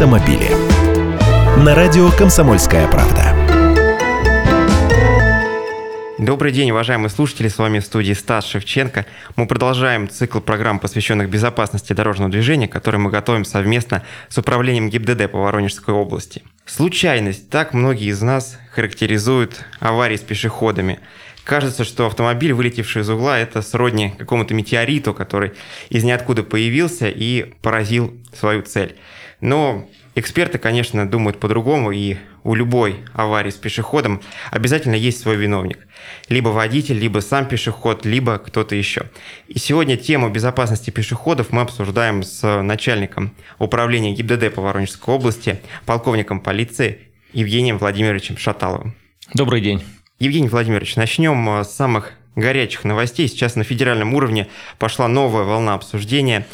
автомобили. На радио «Комсомольская правда». Добрый день, уважаемые слушатели, с вами в студии Стас Шевченко. Мы продолжаем цикл программ, посвященных безопасности дорожного движения, который мы готовим совместно с управлением ГИБДД по Воронежской области. Случайность, так многие из нас характеризуют аварии с пешеходами. Кажется, что автомобиль, вылетевший из угла, это сродни какому-то метеориту, который из ниоткуда появился и поразил свою цель. Но эксперты, конечно, думают по-другому, и у любой аварии с пешеходом обязательно есть свой виновник. Либо водитель, либо сам пешеход, либо кто-то еще. И сегодня тему безопасности пешеходов мы обсуждаем с начальником управления ГИБДД по Воронежской области, полковником полиции Евгением Владимировичем Шаталовым. Добрый день. Евгений Владимирович, начнем с самых горячих новостей. Сейчас на федеральном уровне пошла новая волна обсуждения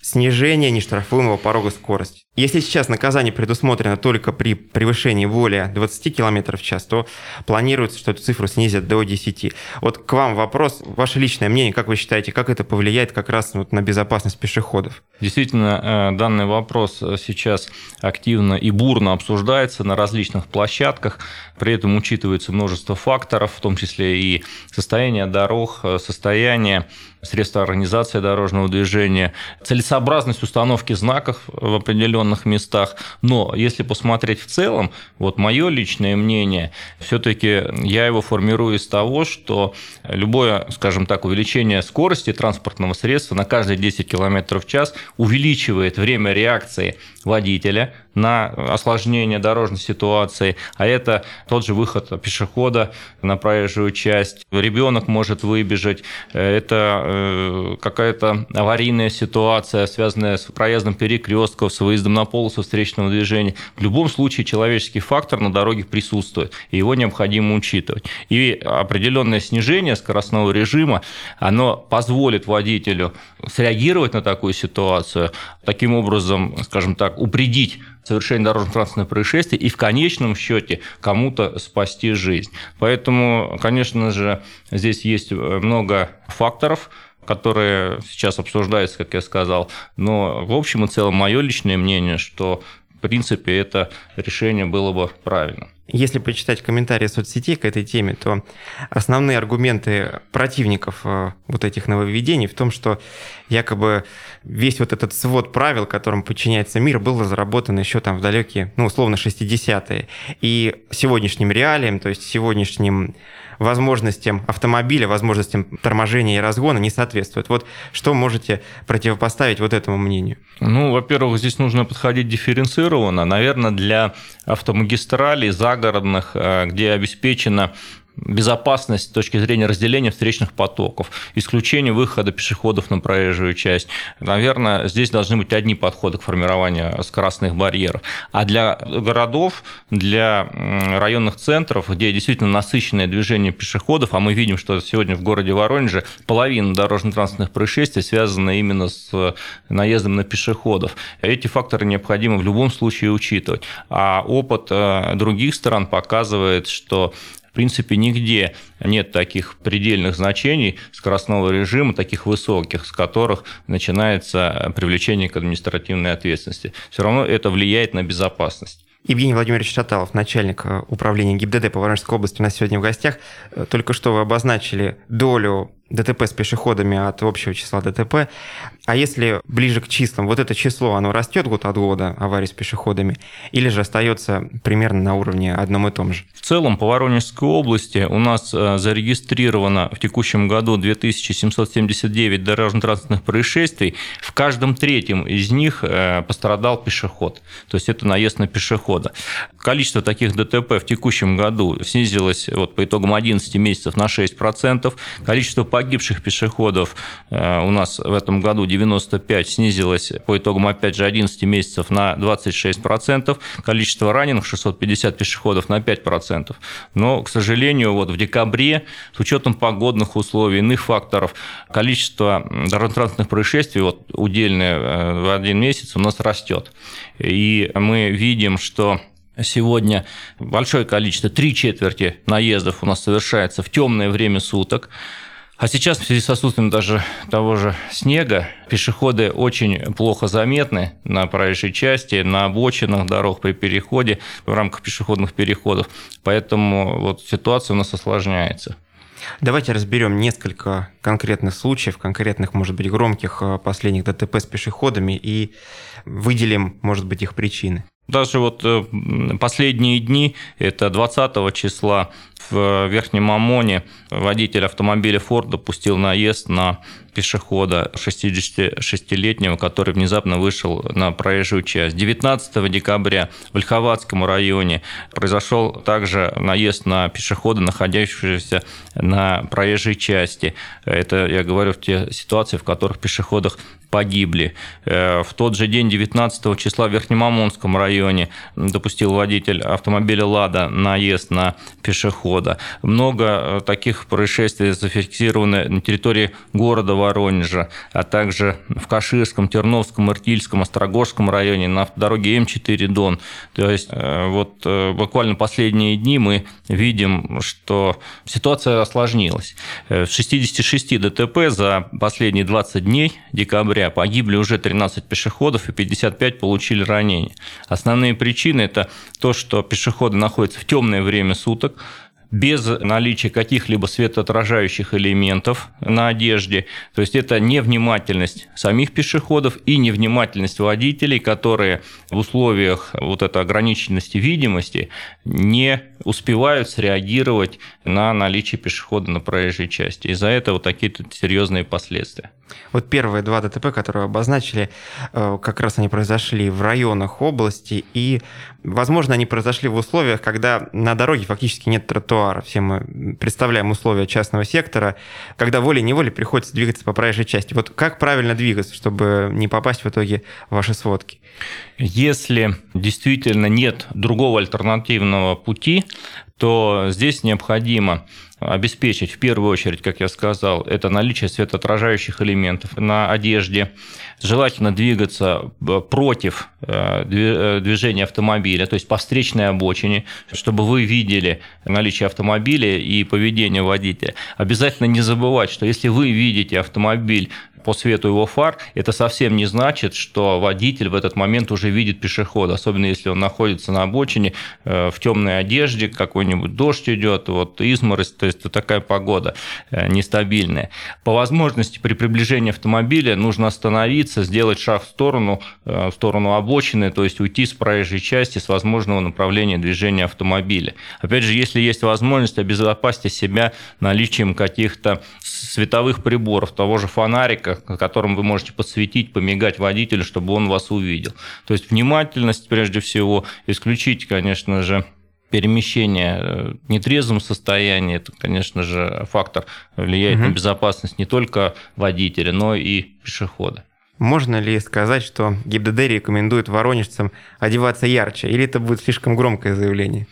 снижения нештрафуемого порога скорости. Если сейчас наказание предусмотрено только при превышении более 20 км в час, то планируется, что эту цифру снизят до 10. Вот к вам вопрос, ваше личное мнение, как вы считаете, как это повлияет как раз вот на безопасность пешеходов? Действительно, э, данный вопрос сейчас активно и бурно обсуждается на различных площадках, при этом учитывается множество факторов, в том числе и состояние дорог, э, состояние средств организации дорожного движения, целесообразность установки знаков в определенном определенных местах. Но если посмотреть в целом, вот мое личное мнение, все-таки я его формирую из того, что любое, скажем так, увеличение скорости транспортного средства на каждые 10 км в час увеличивает время реакции водителя на осложнение дорожной ситуации, а это тот же выход пешехода на проезжую часть. Ребенок может выбежать, это э, какая-то аварийная ситуация, связанная с проездом перекрестков, с выездом на полосу встречного движения. В любом случае человеческий фактор на дороге присутствует, и его необходимо учитывать. И определенное снижение скоростного режима, оно позволит водителю среагировать на такую ситуацию, таким образом, скажем так, упредить совершение дорожно-транспортных происшествий и в конечном счете кому-то спасти жизнь. Поэтому, конечно же, здесь есть много факторов, которые сейчас обсуждаются, как я сказал. Но в общем и целом мое личное мнение, что в принципе это решение было бы правильным. Если почитать комментарии соцсетей к этой теме, то основные аргументы противников э, вот этих нововведений в том, что якобы весь вот этот свод правил, которым подчиняется мир, был разработан еще там в далекие, ну, условно, 60-е. И сегодняшним реалиям, то есть сегодняшним возможностям автомобиля, возможностям торможения и разгона не соответствует. Вот что можете противопоставить вот этому мнению? Ну, во-первых, здесь нужно подходить дифференцированно. Наверное, для автомагистралей загородных, э, где обеспечена безопасность с точки зрения разделения встречных потоков, исключение выхода пешеходов на проезжую часть. Наверное, здесь должны быть одни подходы к формированию скоростных барьеров. А для городов, для районных центров, где действительно насыщенное движение пешеходов, а мы видим, что сегодня в городе Воронеже половина дорожно-транспортных происшествий связана именно с наездом на пешеходов. Эти факторы необходимо в любом случае учитывать. А опыт э, других стран показывает, что принципе, нигде нет таких предельных значений скоростного режима, таких высоких, с которых начинается привлечение к административной ответственности. Все равно это влияет на безопасность. Евгений Владимирович Шаталов, начальник э, управления ГИБДД по Воронежской области, у нас сегодня в гостях. Э, только что вы обозначили долю ДТП с пешеходами от общего числа ДТП. А если ближе к числам, вот это число, оно растет год от года, аварий с пешеходами, или же остается примерно на уровне одном и том же? В целом по Воронежской области у нас э, зарегистрировано в текущем году 2779 дорожно-транспортных происшествий. В каждом третьем из них э, пострадал пешеход. То есть это наезд на пешехода. Количество таких ДТП в текущем году снизилось вот, по итогам 11 месяцев на 6%. Количество погибших пешеходов э, у нас в этом году 95 снизилось по итогам, опять же, 11 месяцев на 26%. Количество раненых 650 пешеходов на 5%. Но, к сожалению, вот в декабре с учетом погодных условий, иных факторов, количество дорожно-транспортных происшествий вот, удельное э, в один месяц у нас растет. И мы видим, что Сегодня большое количество, три четверти наездов у нас совершается в темное время суток. А сейчас в связи с отсутствием даже того же снега, пешеходы очень плохо заметны на проезжей части, на обочинах дорог при переходе, в рамках пешеходных переходов. Поэтому вот ситуация у нас осложняется. Давайте разберем несколько конкретных случаев, конкретных, может быть, громких э, последних ДТП с пешеходами и выделим, может быть, их причины. Даже вот э, последние дни, это 20 числа, в Верхнем Омоне водитель автомобиля Ford допустил наезд на пешехода 66-летнего, который внезапно вышел на проезжую часть. 19 декабря в Ольховатском районе произошел также наезд на пешехода, находящегося на проезжей части. Это, я говорю, в те ситуации, в которых пешеходах погибли. Э, в тот же день, 19 числа, в Верхнемамонском районе допустил водитель автомобиля «Лада» наезд на пешехода. Много э, таких происшествий зафиксировано на территории города Воронежа, а также в Каширском, Терновском, Иртильском, Острогожском районе, на дороге М4 Дон. То есть э, вот буквально последние дни мы видим, что ситуация осложнилась. В 66 ДТП за последние 20 дней декабря января погибли уже 13 пешеходов и 55 получили ранения. Основные причины – это то, что пешеходы находятся в темное время суток, без наличия каких-либо светоотражающих элементов на одежде. То есть это невнимательность самих пешеходов и невнимательность водителей, которые в условиях вот этой ограниченности видимости не успевают среагировать на наличие пешехода на проезжей части. Из-за этого такие тут серьезные последствия. Вот первые два ДТП, которые обозначили, э, как раз они произошли в районах области, и, возможно, они произошли в условиях, когда на дороге фактически нет тротуара. Все мы представляем условия частного сектора, когда волей-неволей приходится двигаться по проезжей части. Вот как правильно двигаться, чтобы не попасть в итоге в ваши сводки? Если действительно нет другого альтернативного пути, то здесь необходимо обеспечить в первую очередь, как я сказал, это наличие светоотражающих элементов на одежде. Желательно двигаться э, против э, э, движения автомобиля, то есть по встречной обочине, чтобы вы видели наличие автомобиля и поведение водителя. Обязательно не забывать, что если вы видите автомобиль по свету его фар, это совсем не значит, что водитель в этот момент уже видит пешехода, особенно если он находится на обочине э, в темной одежде, какой-нибудь дождь идет, вот изморозь, то есть такая погода э, нестабильная. По возможности при приближении автомобиля нужно остановиться, сделать шаг в сторону, э, в сторону обочины, то есть уйти с проезжей части, с возможного направления движения автомобиля. Опять же, если есть возможность, обезопасьте себя наличием каких-то световых приборов, того же фонарика, которым вы можете подсветить, помигать водителю, чтобы он вас увидел. То есть внимательность прежде всего, исключить, конечно же, перемещение э, в нетрезвом состоянии, это, конечно же, фактор влияет угу. на безопасность не только водителя, но и пешехода. Можно ли сказать, что ГИБДД рекомендует воронежцам одеваться ярче, или это будет слишком громкое заявление?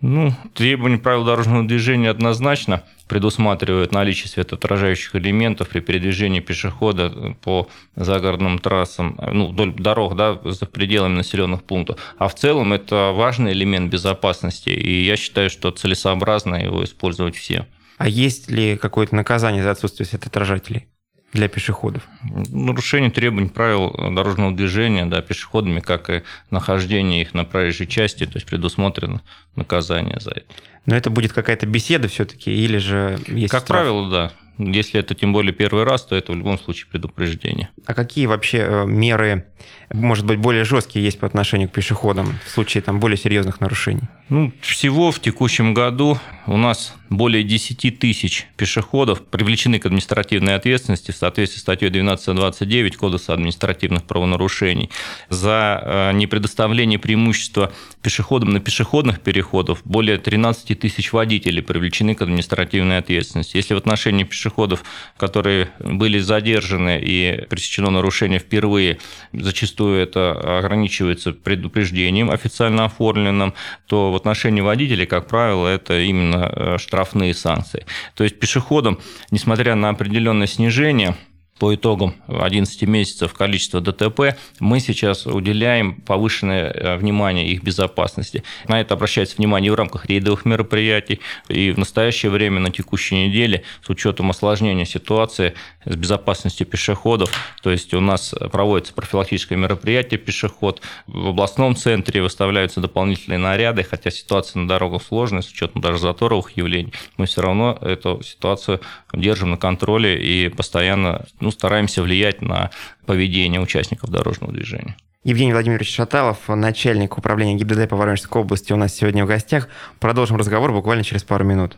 Ну, требования правил дорожного движения однозначно предусматривают наличие светоотражающих элементов при передвижении пешехода по загородным трассам, ну, вдоль дорог, да, за пределами населенных пунктов. А в целом это важный элемент безопасности, и я считаю, что целесообразно его использовать все. А есть ли какое-то наказание за отсутствие светоотражателей? Для пешеходов? Нарушение требований правил дорожного движения да, пешеходами, как и нахождение их на проезжей части, то есть предусмотрено наказание за это. Но это будет какая-то беседа все-таки, или же есть Как штраф? правило, да. Если это тем более первый раз, то это в любом случае предупреждение. А какие вообще э, меры, может быть, более жесткие есть по отношению к пешеходам в случае там, более серьезных нарушений? Ну, всего в текущем году у нас более 10 тысяч пешеходов привлечены к административной ответственности в соответствии с статьей 1229 Кодекса административных правонарушений за э, непредоставление преимущества пешеходам на пешеходных переходах. Более 13 тысяч водителей привлечены к административной ответственности. Если в отношении пешеходов, которые были задержаны и пресечено нарушение впервые, зачастую это ограничивается предупреждением официально оформленным, то в отношении водителей, как правило, это именно э, штрафные санкции. То есть пешеходам, несмотря на определенное снижение по итогам 11 месяцев количество ДТП, мы сейчас уделяем повышенное э, внимание их безопасности. На это обращается внимание в рамках рейдовых мероприятий, и в настоящее время, на текущей неделе, с учетом осложнения ситуации с безопасностью пешеходов, то есть у нас проводится профилактическое мероприятие «Пешеход», в областном центре выставляются дополнительные наряды, хотя ситуация на дорогах сложная, с учетом даже заторовых явлений, мы все равно эту ситуацию держим на контроле и постоянно ну, стараемся влиять на поведение участников дорожного движения. Евгений Владимирович Шаталов, начальник управления ГИБДД по Воронежской области, у нас сегодня в гостях. Продолжим разговор буквально через пару минут.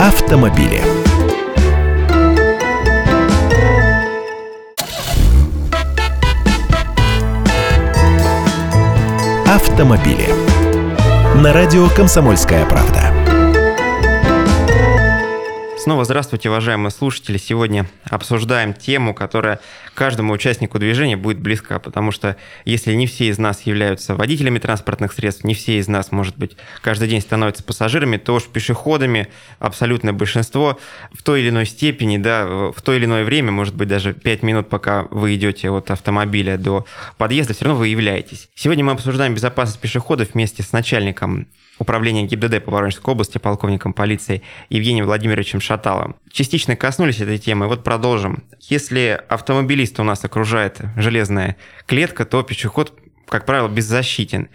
Автомобили. Автомобили. На радио «Комсомольская правда». Снова здравствуйте, уважаемые слушатели. Сегодня обсуждаем тему, которая каждому участнику движения будет близка, потому что если не все из нас являются водителями транспортных средств, не все из нас, может быть, каждый день становятся пассажирами, то уж пешеходами абсолютное большинство в той или иной степени, да, в то или иное время, может быть, даже 5 минут, пока вы идете от автомобиля до подъезда, все равно вы являетесь. Сегодня мы обсуждаем безопасность пешеходов вместе с начальником управления ГИБДД по Воронежской области полковником полиции Евгением Владимировичем Шаталом. Частично коснулись этой темы, вот продолжим. Если автомобилист у нас окружает железная клетка, то пешеход, как правило, беззащитен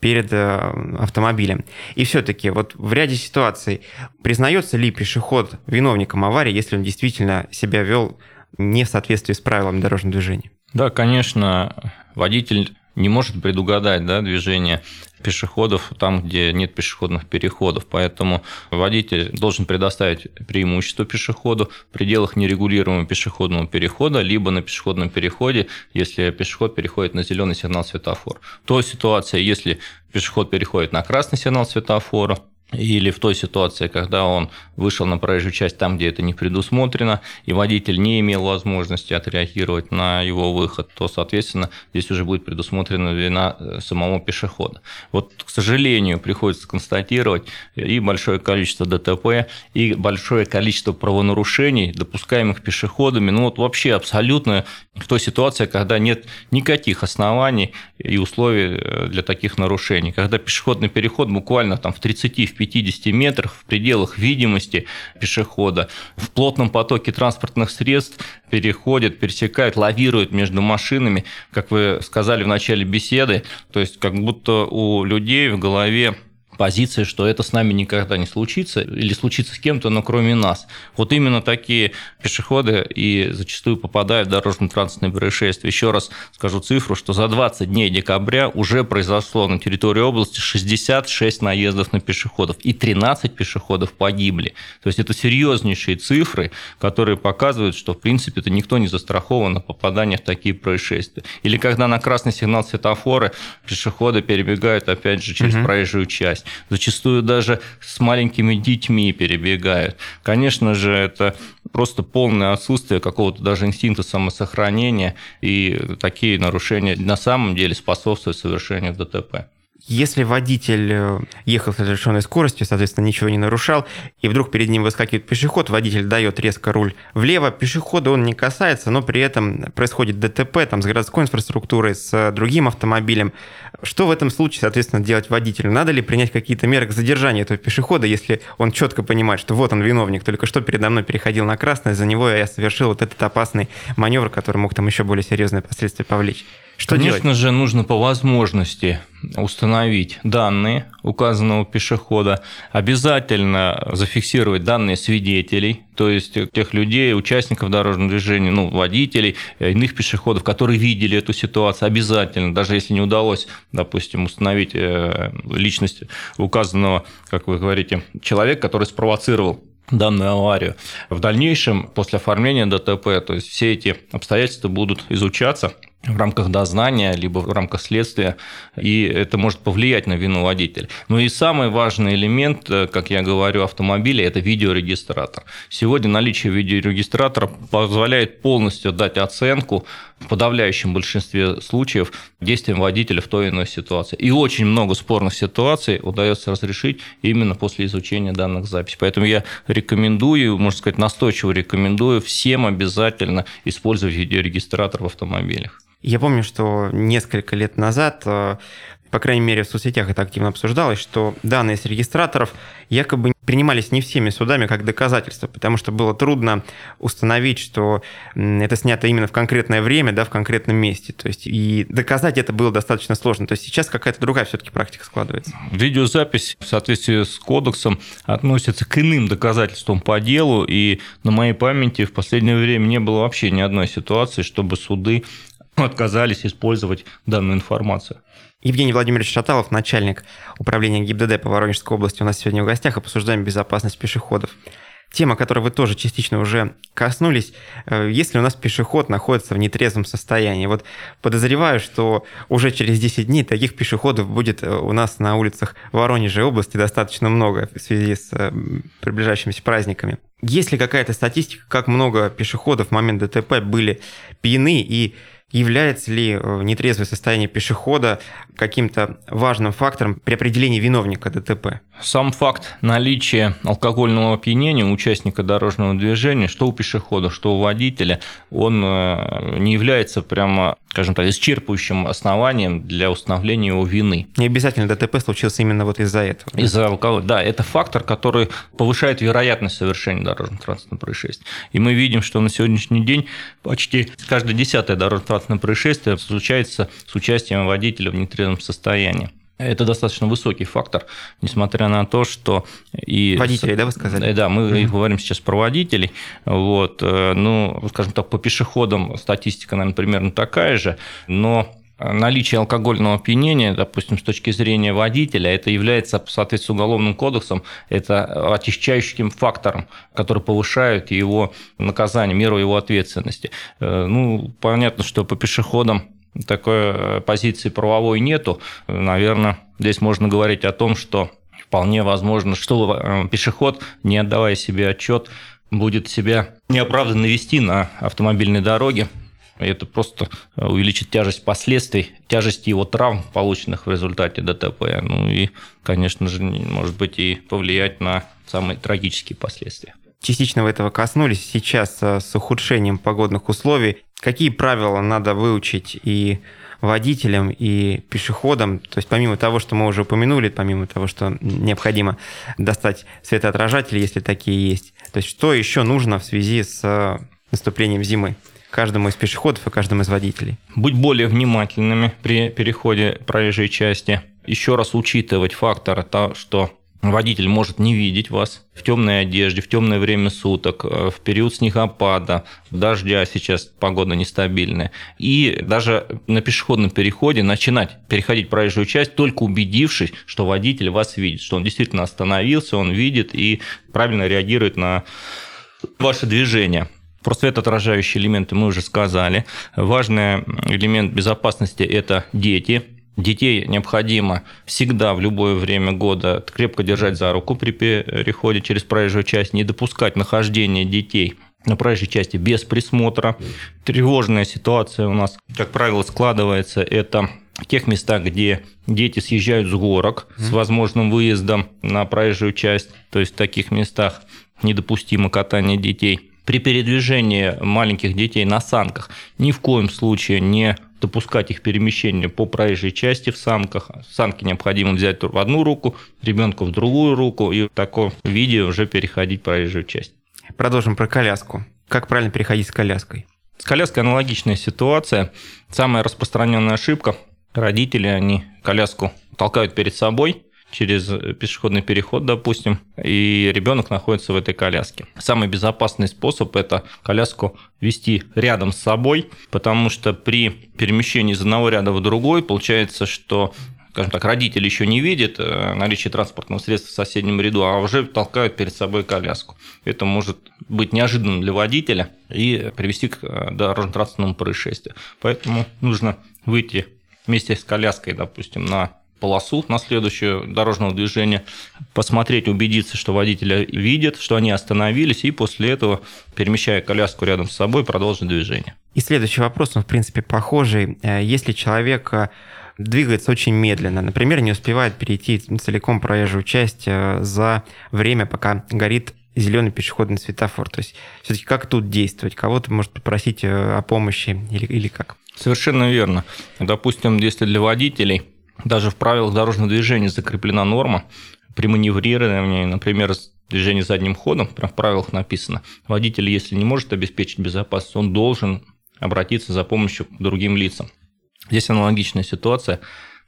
перед э, автомобилем. И все-таки вот в ряде ситуаций признается ли пешеход виновником аварии, если он действительно себя вел не в соответствии с правилами дорожного движения? Да, конечно, водитель не может предугадать да, движение пешеходов там, где нет пешеходных переходов. Поэтому водитель должен предоставить преимущество пешеходу в пределах нерегулируемого пешеходного перехода, либо на пешеходном переходе, если пешеход переходит на зеленый сигнал светофора. То ситуация, если пешеход переходит на красный сигнал светофора, или в той ситуации, когда он вышел на проезжую часть там, где это не предусмотрено, и водитель не имел возможности отреагировать на его выход, то, соответственно, здесь уже будет предусмотрена вина э, самого пешехода. Вот, к сожалению, приходится констатировать и большое количество ДТП, и большое количество правонарушений, допускаемых пешеходами, ну вот вообще абсолютно в той ситуации, когда нет никаких оснований и условий э, для таких нарушений, когда пешеходный переход буквально там в 30 50 метрах в пределах видимости пешехода. В плотном потоке транспортных средств переходят, пересекают, лавируют между машинами, как вы сказали в начале беседы, то есть как будто у людей в голове позиции, что это с нами никогда не случится или случится с кем-то, но кроме нас. Вот именно такие пешеходы и зачастую попадают в дорожно-транспортные происшествия. Еще раз скажу цифру, что за 20 дней декабря уже произошло на территории области 66 наездов на пешеходов и 13 пешеходов погибли. То есть это серьезнейшие цифры, которые показывают, что в принципе это никто не застрахован от попадания в такие происшествия. Или когда на красный сигнал светофора пешеходы перебегают опять же через угу. проезжую часть зачастую даже с маленькими детьми перебегают. Конечно же, это просто полное отсутствие какого-то даже инстинкта самосохранения, и такие нарушения на самом деле способствуют совершению ДТП. Если водитель э, ехал с разрешенной скоростью, соответственно, ничего не нарушал, и вдруг перед ним выскакивает пешеход, водитель дает резко руль влево, пешехода он не касается, но при этом происходит ДТП там, с городской инфраструктурой, с другим автомобилем. Что в этом случае, соответственно, делать водителю? Надо ли принять какие-то меры к задержанию этого пешехода, если он четко понимает, что вот он виновник, только что передо мной переходил на красное, за него я совершил вот этот опасный маневр, который мог там еще более серьезные последствия повлечь. Что Конечно делать? же, нужно по возможности установить данные указанного пешехода, обязательно зафиксировать данные свидетелей, то есть тех людей, участников дорожного движения, ну, водителей, иных пешеходов, которые видели эту ситуацию, обязательно, даже если не удалось, допустим, установить э, личность указанного, как вы говорите, человека, который спровоцировал данную аварию. В дальнейшем, после оформления ДТП, то есть все эти обстоятельства будут изучаться в рамках дознания, либо в рамках следствия, и это может повлиять на вину водителя. Но и самый важный элемент, э, как я говорю, автомобиля – это видеорегистратор. Сегодня наличие видеорегистратора позволяет полностью дать оценку в подавляющем большинстве случаев действием водителя в той или иной ситуации. И очень много спорных ситуаций удается разрешить именно после изучения данных записей. Поэтому я рекомендую, можно сказать, настойчиво рекомендую всем обязательно использовать видеорегистратор в автомобилях. Я помню, что несколько лет назад э, по крайней мере, в соцсетях это активно обсуждалось, что данные с регистраторов якобы принимались не всеми судами как доказательство, потому что было трудно установить, что это снято именно в конкретное время, да, в конкретном месте. То есть и доказать это было достаточно сложно. То есть сейчас какая-то другая все-таки практика складывается. Видеозапись в соответствии с кодексом относится к иным доказательствам по делу, и на моей памяти в последнее время не было вообще ни одной ситуации, чтобы суды отказались использовать данную информацию. Евгений Владимирович Шаталов, начальник управления ГИБДД по Воронежской области, у нас сегодня в гостях. Обсуждаем безопасность пешеходов. Тема, которой вы тоже частично уже коснулись, э, если у нас пешеход находится в нетрезвом состоянии. Вот подозреваю, что уже через 10 дней таких пешеходов будет э, у нас на улицах Воронежа области достаточно много в связи с э, приближающимися праздниками. Есть ли какая-то статистика, как много пешеходов в момент ДТП были пьяны и Является ли нетрезвое состояние пешехода каким-то важным фактором при определении виновника ДТП? Сам факт наличия алкогольного опьянения у участника дорожного движения, что у пешехода, что у водителя, он э, не является прямо, скажем так, исчерпывающим основанием для установления его вины. Не обязательно ДТП случился именно вот из-за этого. Да? Из-за алкоголя. Да, это фактор, который повышает вероятность совершения дорожно-транспортного происшествия. И мы видим, что на сегодняшний день почти каждое десятое дорожно-транспортное происшествие случается с участием водителя в нетрезвом состоянии. Это достаточно высокий фактор, несмотря на то, что и водителей, да, вы сказали? Да, мы mm-hmm. говорим сейчас про водителей. Вот, э, ну, скажем так, по пешеходам статистика, наверное, примерно такая же, но наличие алкогольного опьянения, допустим, с точки зрения водителя, это является, в соответствии с Уголовным кодексом, это очищающим фактором, который повышает его наказание, меру его ответственности. Э, ну, понятно, что по пешеходам такой э, позиции правовой нету. Наверное, здесь можно говорить о том, что вполне возможно, что э, пешеход, не отдавая себе отчет, будет себя неоправданно вести на автомобильной дороге. Это просто увеличит тяжесть последствий, тяжесть его травм, полученных в результате ДТП. Ну и, конечно же, может быть и повлиять на самые трагические последствия частично вы этого коснулись. Сейчас э, с ухудшением погодных условий какие правила надо выучить и водителям, и пешеходам? То есть помимо того, что мы уже упомянули, помимо того, что необходимо достать светоотражатели, если такие есть, то есть что еще нужно в связи с наступлением зимы? каждому из пешеходов и каждому из водителей. Быть более внимательными при переходе проезжей части. Еще раз учитывать фактор, то, что водитель может не видеть вас в темной одежде, в темное время суток, э, в период снегопада, дождя, сейчас погода нестабильная. И даже на пешеходном переходе начинать переходить проезжую часть, только убедившись, что водитель вас видит, что он действительно остановился, он видит и правильно реагирует на ваше движение. Про светоотражающие элементы мы уже сказали. Важный элемент безопасности – это дети – Детей необходимо всегда в любое время года крепко держать за руку при переходе через проезжую часть, не допускать нахождения детей на проезжей части без присмотра. Тревожная ситуация у нас, как правило, складывается это в тех местах, где дети съезжают с горок с возможным выездом на проезжую часть, то есть в таких местах недопустимо катание детей. При передвижении маленьких детей на санках ни в коем случае не допускать их перемещение по проезжей части в санках. Санки необходимо взять в одну руку, ребенку в другую руку и в таком виде уже переходить проезжую часть. Продолжим про коляску. Как правильно переходить с коляской? С коляской аналогичная ситуация. Самая распространенная ошибка. Родители, они коляску толкают перед собой, через пешеходный переход, допустим, и ребенок находится в этой коляске. Самый безопасный способ – это коляску вести рядом с собой, потому что при перемещении из одного ряда в другой получается, что скажем так, родитель еще не видит э, наличие транспортного средства в соседнем ряду, а уже толкают перед собой коляску. Это может быть неожиданным для водителя и привести к э, дорожно-транспортному происшествию. Поэтому нужно выйти вместе с коляской, допустим, на полосу на следующее дорожного движения, посмотреть, убедиться, что водителя видят, что они остановились, и после этого, перемещая коляску рядом с собой, продолжить движение. И следующий вопрос, он, в принципе, похожий. Э, если человек э, двигается очень медленно, например, не успевает перейти целиком проезжую часть э, за время, пока горит зеленый пешеходный светофор. То есть все-таки как тут действовать? Кого-то может попросить о помощи или, или как? Совершенно верно. Допустим, если для водителей даже в правилах дорожного движения закреплена норма при маневрировании, например, движение задним ходом, прям в правилах написано, водитель, если не может обеспечить безопасность, он должен обратиться за помощью к другим лицам. Здесь аналогичная ситуация.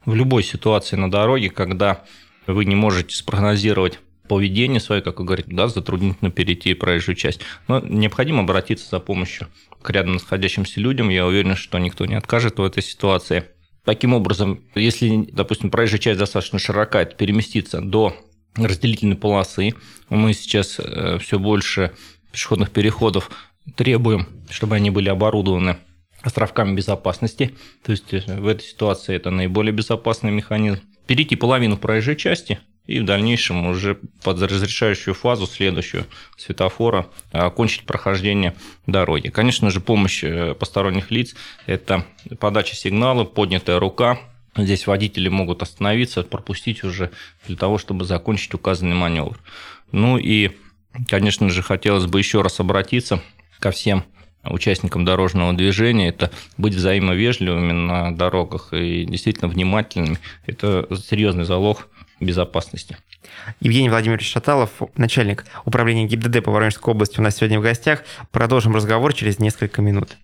В любой ситуации на дороге, когда вы не можете спрогнозировать поведение свое, как вы говорите, да, затруднительно перейти проезжую часть. Но необходимо обратиться за помощью к рядом находящимся людям. Я уверен, что никто не откажет в этой ситуации. Таким образом, если, допустим, проезжая часть достаточно широка, это переместиться до разделительной полосы. Мы сейчас э, все больше пешеходных переходов требуем, чтобы они были оборудованы островками безопасности. То есть э, в этой ситуации это наиболее безопасный механизм. Перейти половину проезжей части и в дальнейшем уже под разрешающую фазу, следующую светофора, окончить прохождение дороги. Конечно же, помощь э, посторонних лиц – это подача сигнала, поднятая рука, Здесь водители могут остановиться, пропустить уже для того, чтобы закончить указанный маневр. Ну и, конечно же, хотелось бы еще раз обратиться ко всем участникам дорожного движения, это быть взаимовежливыми на дорогах и действительно внимательными. Это серьезный залог безопасности. Евгений Владимирович Шаталов, начальник управления ГИБДД по Воронежской области, у нас сегодня в гостях. Продолжим разговор через несколько минут.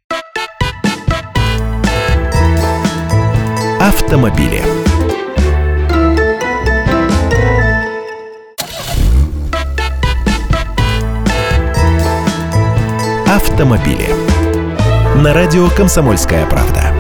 Автомобили. Автомобили. На радио «Комсомольская правда».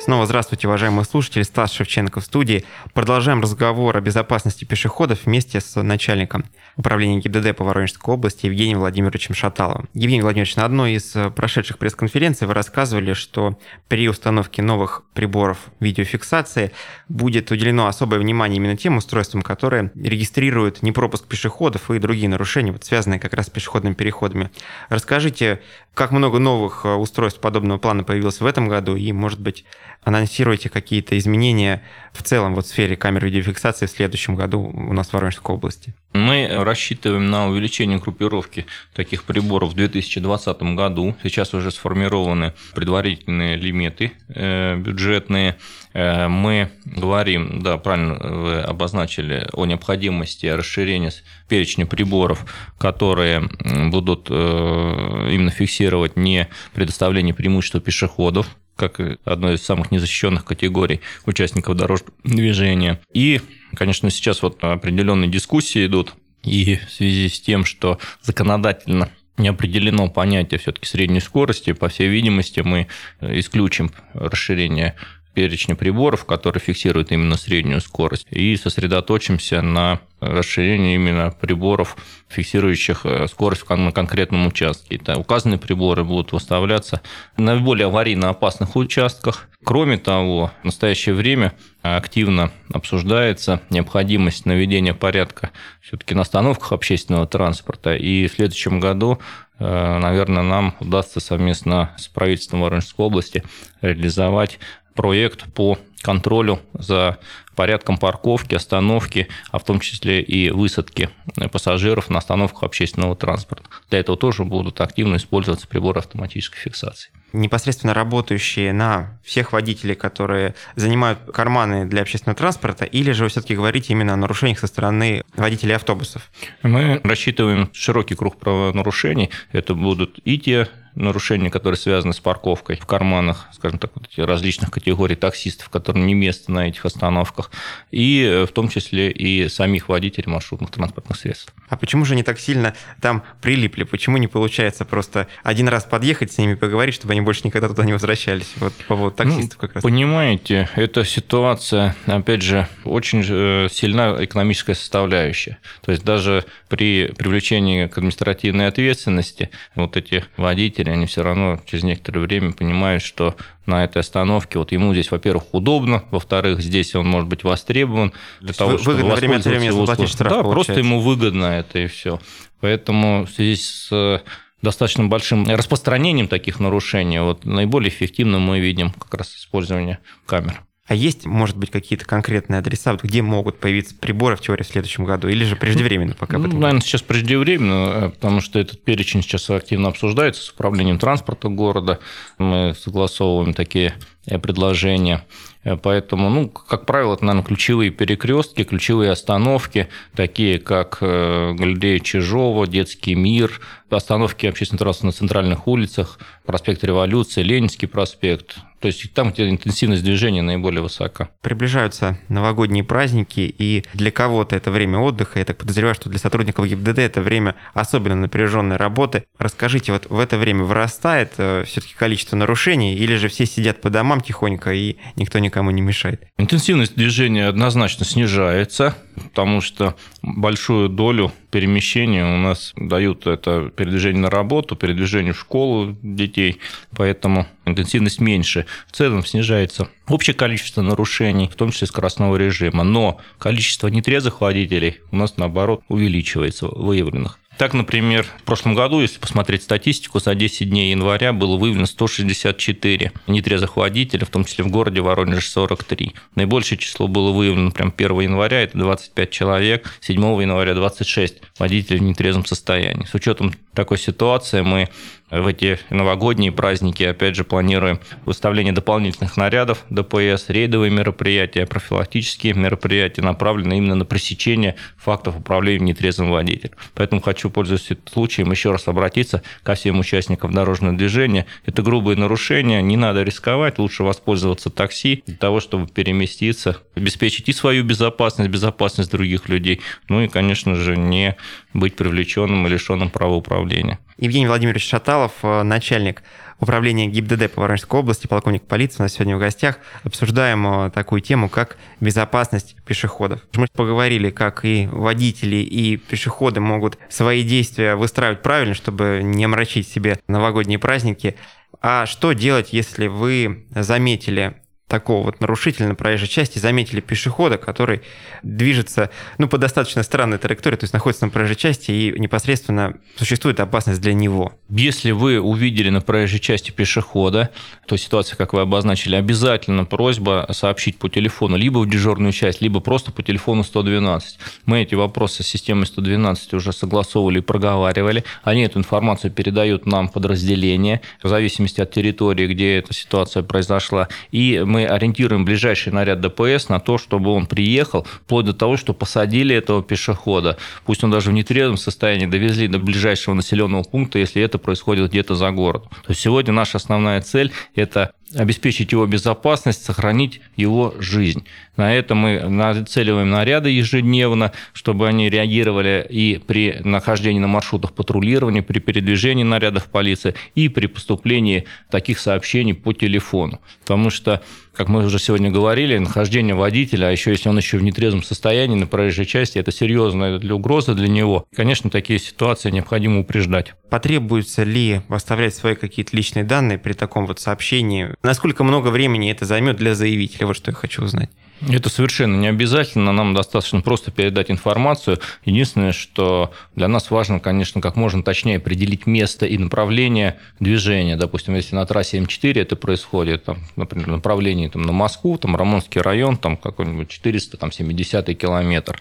Снова здравствуйте, уважаемые слушатели. Стас Шевченко в студии. Продолжаем разговор о безопасности пешеходов вместе с начальником управления ГИБДД по Воронежской области Евгением Владимировичем Шаталовым. Евгений Владимирович, на одной из э, прошедших пресс-конференций вы рассказывали, что при установке новых приборов видеофиксации будет уделено особое внимание именно тем устройствам, которые регистрируют непропуск пешеходов и другие нарушения, вот связанные как раз с пешеходными переходами. Расскажите, как много новых э, устройств подобного плана появилось в этом году и, может быть, анонсируете какие-то изменения в целом вот в сфере камер видеофиксации в следующем году у нас в Воронежской области? Мы рассчитываем на увеличение группировки таких приборов в 2020 году. Сейчас уже сформированы предварительные лимиты э, бюджетные. Э, мы говорим, да, правильно вы обозначили, о необходимости расширения перечня приборов, которые будут э, именно фиксировать не предоставление преимущества пешеходов, как одной из самых незащищенных категорий участников дорожного движения. И, конечно, сейчас вот определенные дискуссии идут, и в связи с тем, что законодательно не определено понятие все-таки средней скорости, по всей видимости, мы исключим расширение перечня приборов, которые фиксируют именно среднюю скорость, и сосредоточимся на расширении именно приборов, фиксирующих э, скорость на конкретном участке. Это указанные приборы будут выставляться на более аварийно опасных участках. Кроме того, в настоящее время активно обсуждается необходимость наведения порядка все-таки на остановках общественного транспорта. И в следующем году, э, наверное, нам удастся совместно с правительством Воронежской области реализовать проект по контролю за порядком парковки, остановки, а в том числе и высадки пассажиров на остановках общественного транспорта. Для этого тоже будут активно использоваться приборы автоматической фиксации непосредственно работающие на всех водителей, которые занимают карманы для общественного транспорта, или же вы все-таки говорите именно о нарушениях со стороны водителей автобусов? Мы рассчитываем широкий круг правонарушений. Это будут и те нарушения, которые связаны с парковкой в карманах, скажем так, вот различных категорий таксистов, которым не место на этих остановках, и э, в том числе и самих водителей маршрутных транспортных средств. А почему же они так сильно там прилипли? Почему не получается просто один раз подъехать с ними, поговорить, чтобы они больше никогда туда не возвращались? Вот по поводу ну, таксистов ну, как раз. Понимаете, эта ситуация, опять же, очень э, сильна экономическая составляющая. То есть даже при привлечении к административной ответственности вот эти водители водители, они все равно через некоторое время понимают, что на этой остановке вот ему здесь, во-первых, удобно, во-вторых, здесь он может быть востребован для того, чтобы выгодно время от времени заплатить штраф, Да, просто ему выгодно это и все. Поэтому в связи с достаточно большим распространением таких нарушений, вот наиболее эффективно мы видим как раз использование камер. А есть, может быть, какие-то конкретные адреса, где могут появиться приборы в теории в следующем году? Или же преждевременно пока? Ну, наверное, сейчас преждевременно, э, потому что этот перечень сейчас активно обсуждается с управлением транспорта города. Мы согласовываем такие предложения. Э, поэтому, ну, как правило, это, наверное, ключевые перекрестки, ключевые остановки, такие как Галерея Чижова, Детский мир, остановки общественного транспорта на центральных улицах, проспект Революции, Ленинский проспект, то есть там, где интенсивность движения наиболее высока. Приближаются новогодние праздники, и для кого-то это время отдыха. Я так подозреваю, что для сотрудников ГИБДД это время особенно напряженной работы. Расскажите, вот в это время вырастает э, все-таки количество нарушений, или же все сидят по домам тихонько, и никто никому не мешает? Интенсивность движения однозначно снижается, потому что большую долю перемещения у нас дают это передвижение на работу, передвижение в школу детей, поэтому интенсивность меньше. В целом снижается общее количество нарушений, в том числе скоростного режима, но количество нетрезвых водителей у нас, наоборот, увеличивается, выявленных. Так, например, в прошлом году, если посмотреть статистику, за 10 дней января было выявлено 164 нетрезвых водителей, в том числе в городе Воронеж 43. Наибольшее число было выявлено прям 1 января, это 25 человек, 7 января 26 водителей в нетрезвом состоянии. С учетом такой ситуации мы в эти новогодние праздники, опять же, планируем выставление дополнительных нарядов ДПС, рейдовые мероприятия, профилактические мероприятия, направленные именно на пресечение фактов управления нетрезвым водителем. Поэтому хочу, пользуясь этим случаем, еще раз обратиться ко всем участникам дорожного движения. Это грубые нарушения, не надо рисковать, лучше воспользоваться такси для того, чтобы переместиться, обеспечить и свою безопасность, безопасность других людей, ну и, конечно же, не быть привлеченным и лишенным права управления. Евгений Владимирович Шаталов, э, начальник управления ГИБДД по Воронежской области, полковник полиции, у нас сегодня в гостях. Обсуждаем э, такую тему, как безопасность пешеходов. Мы поговорили, как и водители, и пешеходы могут свои действия выстраивать правильно, чтобы не омрачить себе новогодние праздники. А что делать, если вы заметили такого вот нарушителя на проезжей части заметили пешехода, который движется ну, по достаточно странной траектории, то есть находится на проезжей части и непосредственно существует опасность для него. Если вы увидели на проезжей части пешехода, то ситуация, как вы обозначили, обязательно просьба сообщить по телефону либо в дежурную часть, либо просто по телефону 112. Мы эти вопросы с системой 112 уже согласовывали и проговаривали. Они эту информацию передают нам подразделение в зависимости от территории, где эта ситуация произошла. И мы ориентируем ближайший наряд ДПС на то, чтобы он приехал, вплоть до того, что посадили этого пешехода. Пусть он даже в нетрезвом состоянии довезли до ближайшего населенного пункта, если это происходит где-то за город. То есть сегодня наша основная цель – это обеспечить его безопасность, сохранить его жизнь. На это мы нацеливаем наряды ежедневно, чтобы они реагировали и при нахождении на маршрутах патрулирования, при передвижении нарядов полиции и при поступлении таких сообщений по телефону. Потому что, как мы уже сегодня говорили, нахождение водителя, а еще если он еще в нетрезвом состоянии на проезжей части, это серьезная для угроза для него. Конечно, такие ситуации необходимо упреждать. Потребуется ли оставлять свои какие-то личные данные при таком вот сообщении? Насколько много времени это займет для заявителя? Вот что я хочу узнать. Это совершенно не обязательно, нам достаточно просто передать информацию. Единственное, что для нас важно, конечно, как можно точнее определить место и направление движения. Допустим, если на трассе М4 это происходит, там, например, направление там, на Москву, там Рамонский район, там какой-нибудь 470 километр,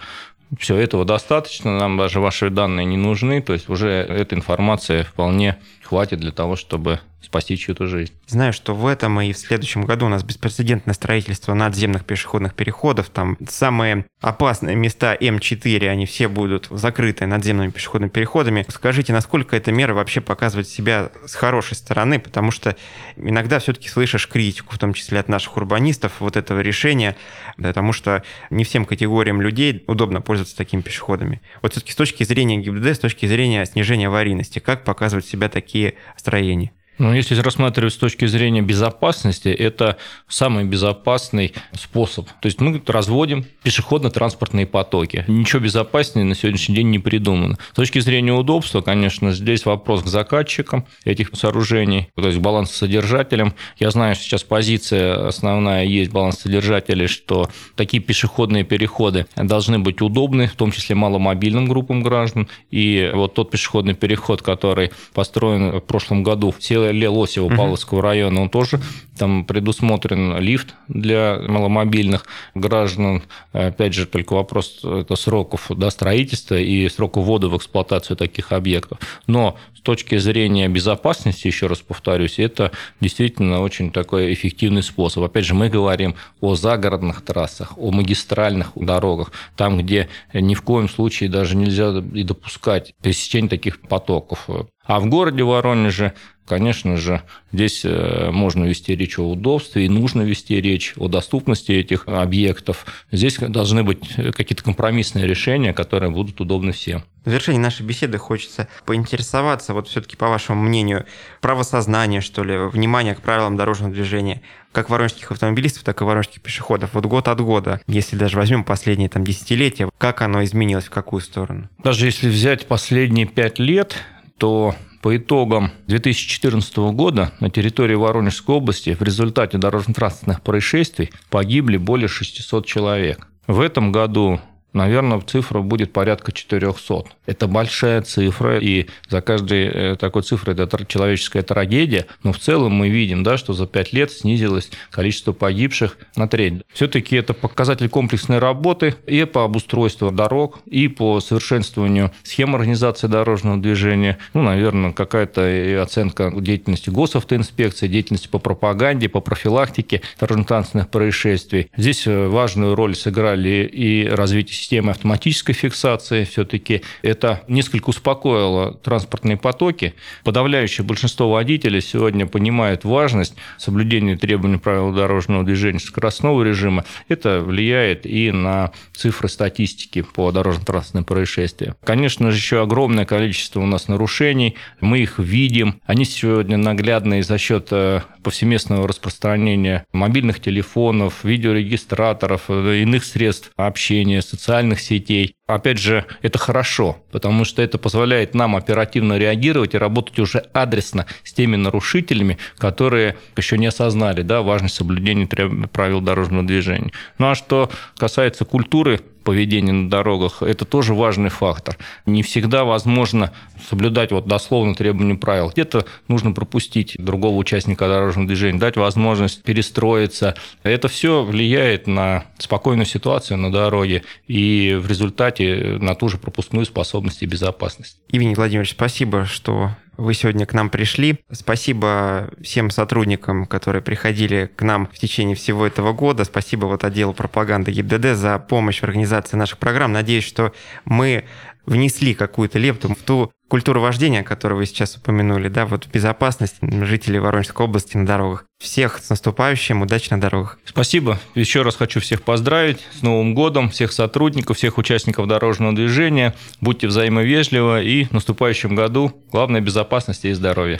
все этого достаточно, нам даже ваши данные не нужны, то есть уже эта информация вполне хватит для того, чтобы спасти чью-то жизнь. Знаю, что в этом и в следующем году у нас беспрецедентное строительство надземных пешеходных переходов. Там самые опасные места М4, они все будут закрыты надземными пешеходными переходами. Скажите, насколько эта мера вообще показывает себя с хорошей стороны? Потому что иногда все-таки слышишь критику, в том числе от наших урбанистов, вот этого решения, потому что не всем категориям людей удобно пользоваться такими пешеходами. Вот все-таки с точки зрения ГИБДД, с точки зрения снижения аварийности, как показывают себя такие строения? Ну, если рассматривать с точки зрения безопасности, это самый безопасный способ. То есть мы разводим пешеходно-транспортные потоки. Ничего безопаснее на сегодняшний день не придумано. С точки зрения удобства, конечно, здесь вопрос к заказчикам этих сооружений, то есть балансосодержателям. Я знаю, что сейчас позиция основная есть балансосодержателей, что такие пешеходные переходы должны быть удобны, в том числе маломобильным группам граждан. И вот тот пешеходный переход, который построен в прошлом году в селе Лосево Павловского района, он тоже там предусмотрен лифт для маломобильных граждан. Опять же, только вопрос это сроков да, строительства и срока ввода в эксплуатацию таких объектов. Но с точки зрения безопасности, еще раз повторюсь, это действительно очень такой эффективный способ. Опять же, мы говорим о загородных трассах, о магистральных дорогах, там, где ни в коем случае даже нельзя и допускать пересечение таких потоков. А в городе Воронеже Конечно же, здесь э, можно вести речь о удобстве, и нужно вести речь о доступности этих объектов. Здесь должны быть какие-то компромиссные решения, которые будут удобны всем. В завершении нашей беседы хочется поинтересоваться, вот все-таки по вашему мнению, правосознание, что ли, внимание к правилам дорожного движения, как воронежских автомобилистов, так и воронежских пешеходов, вот год от года, если даже возьмем последние там десятилетия, как оно изменилось, в какую сторону? Даже если взять последние пять лет, то по итогам 2014 года на территории Воронежской области в результате дорожно-транспортных происшествий погибли более 600 человек. В этом году наверное, цифра будет порядка 400. Это большая цифра, и за каждой э, такой цифрой это человеческая трагедия, но в целом мы видим, да, что за 5 лет снизилось количество погибших на треть. Все-таки это показатель комплексной работы и по обустройству дорог, и по совершенствованию схем организации дорожного движения. Ну, наверное, какая-то оценка деятельности госавтоинспекции, деятельности по пропаганде, по профилактике дорожно-транспортных происшествий. Здесь э, важную роль сыграли и развитие системы автоматической фиксации. Все-таки это несколько успокоило транспортные потоки. Подавляющее большинство водителей сегодня понимает важность соблюдения требований правил дорожного движения скоростного режима. Это влияет и на цифры статистики по дорожно-транспортным происшествиям. Конечно же, еще огромное количество у нас нарушений. Мы их видим. Они сегодня наглядные за счет э, повсеместного распространения мобильных телефонов, видеорегистраторов, э, иных средств общения, социальных сетей. Опять же, это хорошо, потому что это позволяет нам оперативно реагировать и работать уже адресно с теми нарушителями, которые еще не осознали да, важность соблюдения правил дорожного движения. Ну а что касается культуры поведения на дорогах, это тоже важный фактор. Не всегда возможно соблюдать вот дословно требования правил. Где-то нужно пропустить другого участника дорожного движения, дать возможность перестроиться. Это все влияет на спокойную ситуацию на дороге и в результате на ту же пропускную способность и безопасность. Евгений Владимирович, спасибо, что вы сегодня к нам пришли. Спасибо всем сотрудникам, которые приходили к нам в течение всего этого года. Спасибо вот отделу пропаганды ГИБДД за помощь в организации наших программ. Надеюсь, что мы внесли какую-то лепту в ту культуру вождения, которую вы сейчас упомянули, да, вот безопасность жителей Воронежской области на дорогах. Всех с наступающим, удачи на дорогах. Спасибо. Еще раз хочу всех поздравить с Новым годом, всех сотрудников, всех участников дорожного движения. Будьте взаимовежливы и в наступающем году главное безопасность и здоровье.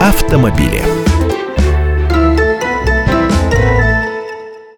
Автомобили.